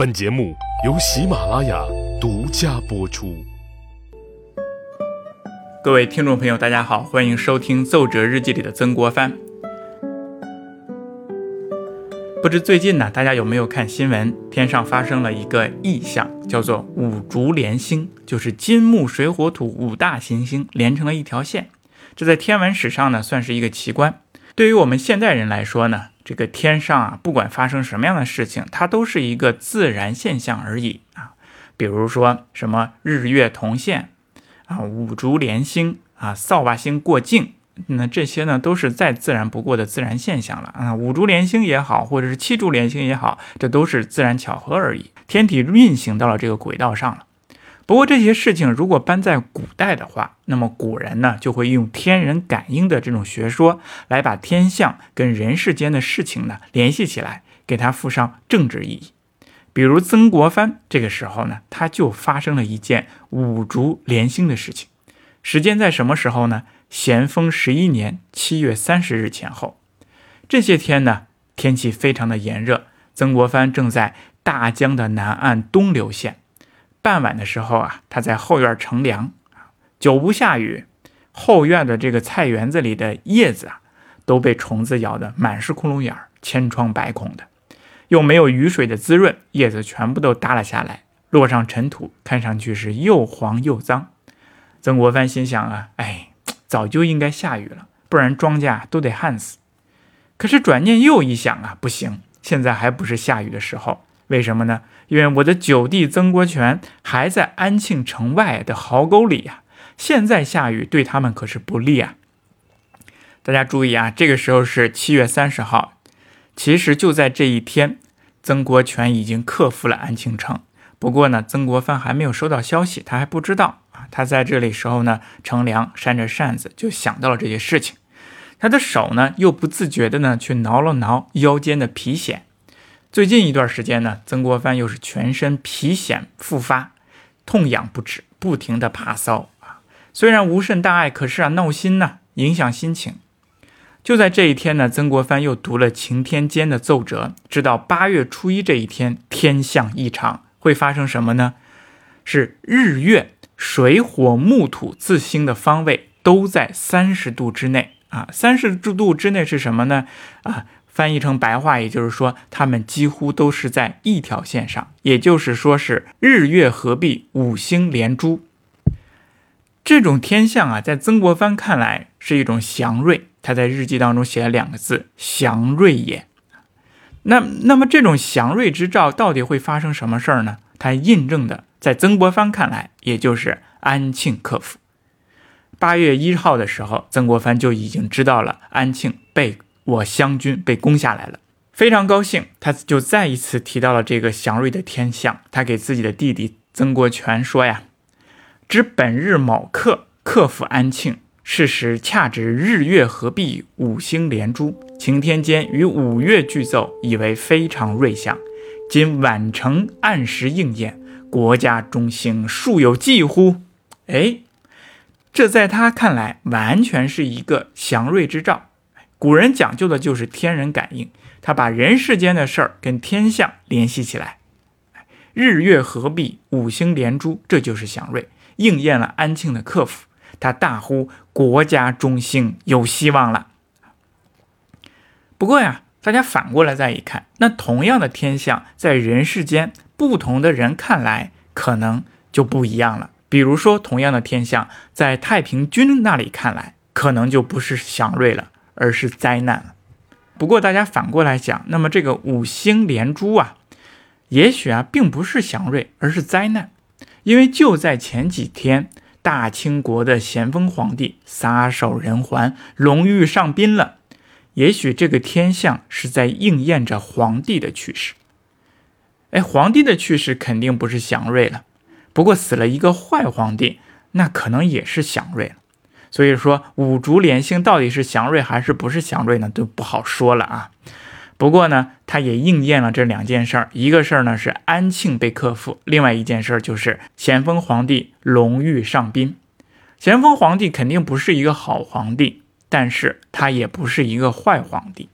本节目由喜马拉雅独家播出。各位听众朋友，大家好，欢迎收听《奏折日记》里的曾国藩。不知最近呢，大家有没有看新闻？天上发生了一个异象，叫做五烛连星，就是金木水火土五大行星连成了一条线。这在天文史上呢，算是一个奇观。对于我们现代人来说呢，这个天上啊，不管发生什么样的事情，它都是一个自然现象而已啊。比如说什么日月同现啊，五烛连星啊，扫把星过境。那这些呢，都是再自然不过的自然现象了啊！五烛连星也好，或者是七烛连星也好，这都是自然巧合而已。天体运行到了这个轨道上了。不过这些事情如果搬在古代的话，那么古人呢就会用天人感应的这种学说来把天象跟人世间的事情呢联系起来，给它附上政治意义。比如曾国藩这个时候呢，他就发生了一件五烛连星的事情。时间在什么时候呢？咸丰十一年七月三十日前后，这些天呢，天气非常的炎热。曾国藩正在大江的南岸东流县，傍晚的时候啊，他在后院乘凉久不下雨，后院的这个菜园子里的叶子啊，都被虫子咬得满是窟窿眼儿，千疮百孔的，又没有雨水的滋润，叶子全部都耷了下来，落上尘土，看上去是又黄又脏。曾国藩心想啊，哎。早就应该下雨了，不然庄稼都得旱死。可是转念又一想啊，不行，现在还不是下雨的时候。为什么呢？因为我的九弟曾国荃还在安庆城外的壕沟里呀。现在下雨对他们可是不利啊。大家注意啊，这个时候是七月三十号。其实就在这一天，曾国荃已经克服了安庆城。不过呢，曾国藩还没有收到消息，他还不知道啊。他在这里时候呢，乘凉扇着扇子，就想到了这些事情。他的手呢，又不自觉的呢，去挠了挠腰间的皮癣。最近一段时间呢，曾国藩又是全身皮癣复发，痛痒不止，不停的爬搔啊。虽然无甚大碍，可是啊，闹心呢，影响心情。就在这一天呢，曾国藩又读了晴天监的奏折，知道八月初一这一天天象异常，会发生什么呢？是日月。水火木土自星的方位都在三十度之内啊，三十度之内是什么呢？啊，翻译成白话，也就是说，它们几乎都是在一条线上，也就是说是日月合璧，五星连珠。这种天象啊，在曾国藩看来是一种祥瑞，他在日记当中写了两个字“祥瑞也”。那那么这种祥瑞之兆到底会发生什么事儿呢？它印证的。在曾国藩看来，也就是安庆克服。八月一号的时候，曾国藩就已经知道了安庆被我湘军被攻下来了，非常高兴，他就再一次提到了这个祥瑞的天象。他给自己的弟弟曾国荃说呀：“知本日卯刻克服安庆，是时恰值日月合璧，五星连珠，晴天间与五岳俱奏，以为非常瑞象。今晚成按时应验。”国家中兴，数有忌乎？哎，这在他看来完全是一个祥瑞之兆。古人讲究的就是天人感应，他把人世间的事儿跟天象联系起来，日月合璧，五星连珠，这就是祥瑞，应验了安庆的克服。他大呼国家中兴，有希望了。不过呀，大家反过来再一看，那同样的天象在人世间。不同的人看来可能就不一样了。比如说，同样的天象，在太平军那里看来，可能就不是祥瑞了，而是灾难了。不过，大家反过来讲，那么这个五星连珠啊，也许啊，并不是祥瑞，而是灾难。因为就在前几天，大清国的咸丰皇帝撒手人寰，龙驭上宾了。也许这个天象是在应验着皇帝的去世。哎，皇帝的去世肯定不是祥瑞了，不过死了一个坏皇帝，那可能也是祥瑞了。所以说五竹连星到底是祥瑞还是不是祥瑞呢，都不好说了啊。不过呢，它也应验了这两件事儿，一个事儿呢是安庆被克服，另外一件事儿就是咸丰皇帝龙驭上宾。咸丰皇帝肯定不是一个好皇帝，但是他也不是一个坏皇帝。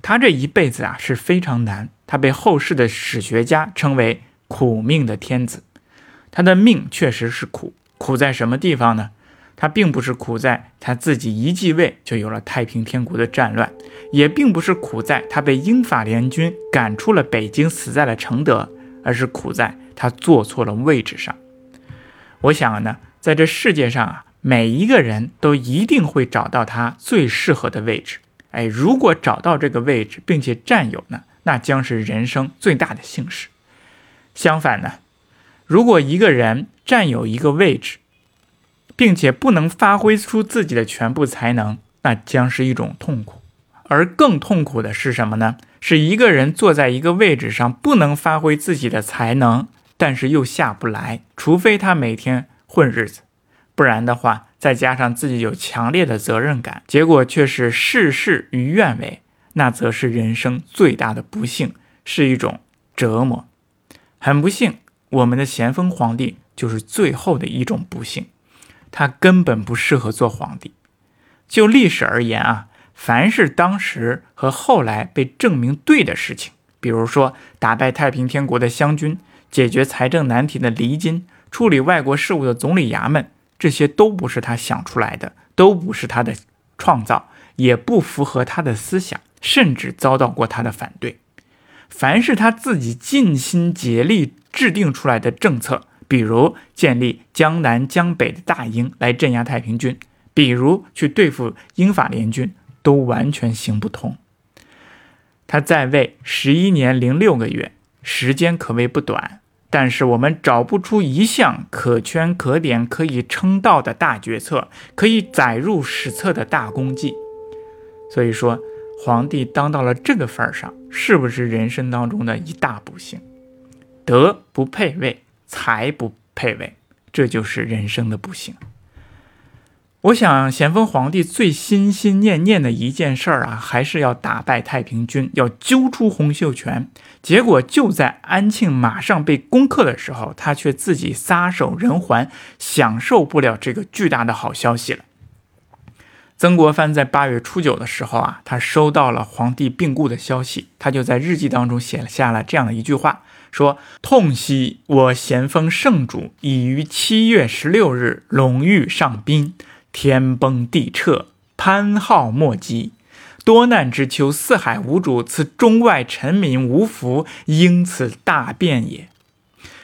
他这一辈子啊是非常难。他被后世的史学家称为苦命的天子。他的命确实是苦，苦在什么地方呢？他并不是苦在他自己一继位就有了太平天国的战乱，也并不是苦在他被英法联军赶出了北京，死在了承德，而是苦在他坐错了位置上。我想呢，在这世界上啊，每一个人都一定会找到他最适合的位置。哎，如果找到这个位置并且占有呢，那将是人生最大的幸事。相反呢，如果一个人占有一个位置，并且不能发挥出自己的全部才能，那将是一种痛苦。而更痛苦的是什么呢？是一个人坐在一个位置上，不能发挥自己的才能，但是又下不来。除非他每天混日子，不然的话，再加上自己有强烈的责任感，结果却是事事与愿违，那则是人生最大的不幸，是一种折磨。很不幸，我们的咸丰皇帝就是最后的一种不幸。他根本不适合做皇帝。就历史而言啊，凡是当时和后来被证明对的事情，比如说打败太平天国的湘军、解决财政难题的黎金、处理外国事务的总理衙门，这些都不是他想出来的，都不是他的创造，也不符合他的思想，甚至遭到过他的反对。凡是他自己尽心竭力制定出来的政策。比如建立江南江北的大营来镇压太平军，比如去对付英法联军，都完全行不通。他在位十一年零六个月，时间可谓不短，但是我们找不出一项可圈可点、可以称道的大决策，可以载入史册的大功绩。所以说，皇帝当到了这个份儿上，是不是人生当中的一大不幸？德不配位。才不配位，这就是人生的不幸。我想，咸丰皇帝最心心念念的一件事儿啊，还是要打败太平军，要揪出洪秀全。结果就在安庆马上被攻克的时候，他却自己撒手人寰，享受不了这个巨大的好消息了。曾国藩在八月初九的时候啊，他收到了皇帝病故的消息，他就在日记当中写下了这样的一句话。说痛惜我咸丰圣主已于七月十六日龙御上宾，天崩地彻，潘号莫及，多难之秋，四海无主，此中外臣民无福，因此大变也。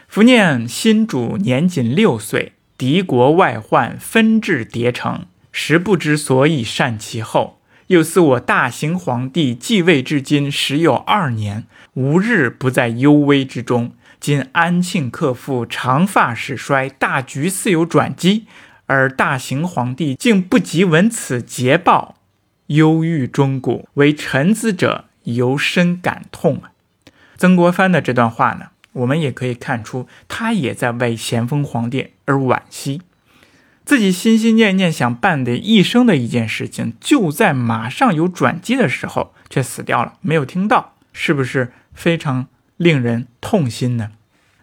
伏念新主年仅六岁，敌国外患纷至叠城，实不知所以善其后。又似我大行皇帝继位至今时有二年，无日不在忧危之中。今安庆克复，长发始衰，大局似有转机，而大行皇帝竟不及闻此捷报，忧郁终古，为臣子者尤深感痛啊！曾国藩的这段话呢，我们也可以看出，他也在为咸丰皇帝而惋惜。自己心心念念想办的一生的一件事情，就在马上有转机的时候却死掉了，没有听到，是不是非常令人痛心呢？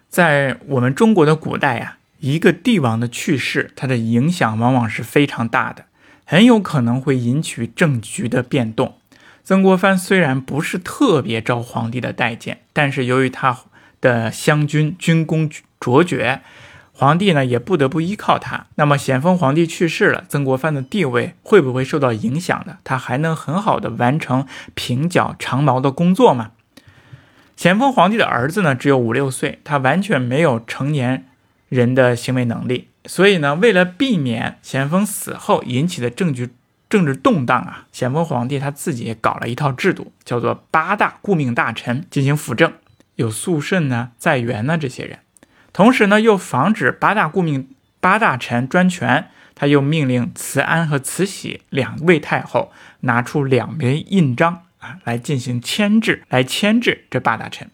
在我们中国的古代呀，一个帝王的去世，它的影响往往是非常大的，很有可能会引起政局的变动。曾国藩虽然不是特别招皇帝的待见，但是由于他的湘军军功卓绝。皇帝呢也不得不依靠他。那么咸丰皇帝去世了，曾国藩的地位会不会受到影响呢？他还能很好的完成平剿长毛的工作吗？咸丰皇帝的儿子呢只有五六岁，他完全没有成年人的行为能力。所以呢，为了避免咸丰死后引起的政局政治动荡啊，咸丰皇帝他自己也搞了一套制度，叫做八大顾命大臣进行辅政，有肃慎呢、在元呢这些人。同时呢，又防止八大顾命八大臣专权，他又命令慈安和慈禧两位太后拿出两枚印章啊，来进行牵制，来牵制这八大臣。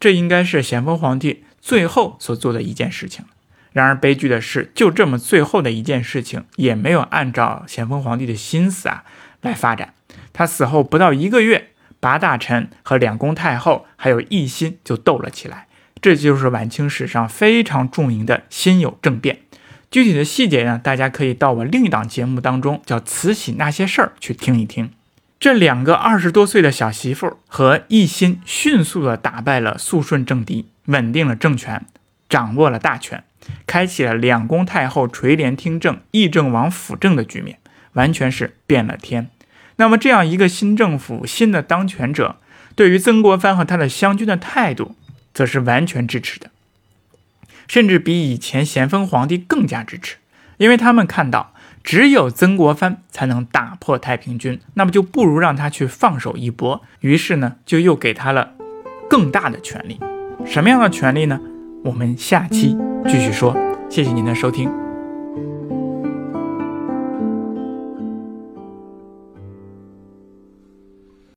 这应该是咸丰皇帝最后所做的一件事情。然而悲剧的是，就这么最后的一件事情，也没有按照咸丰皇帝的心思啊来发展。他死后不到一个月，八大臣和两宫太后还有奕欣就斗了起来。这就是晚清史上非常著名的辛酉政变，具体的细节呢，大家可以到我另一档节目当中叫《慈禧那些事儿》去听一听。这两个二十多岁的小媳妇和奕欣迅速地打败了肃顺政敌，稳定了政权，掌握了大权，开启了两宫太后垂帘听政、议政王辅政的局面，完全是变了天。那么，这样一个新政府、新的当权者，对于曾国藩和他的湘军的态度，则是完全支持的，甚至比以前咸丰皇帝更加支持，因为他们看到。只有曾国藩才能打破太平军，那么就不如让他去放手一搏。于是呢，就又给他了更大的权利。什么样的权利呢？我们下期继续说。谢谢您的收听。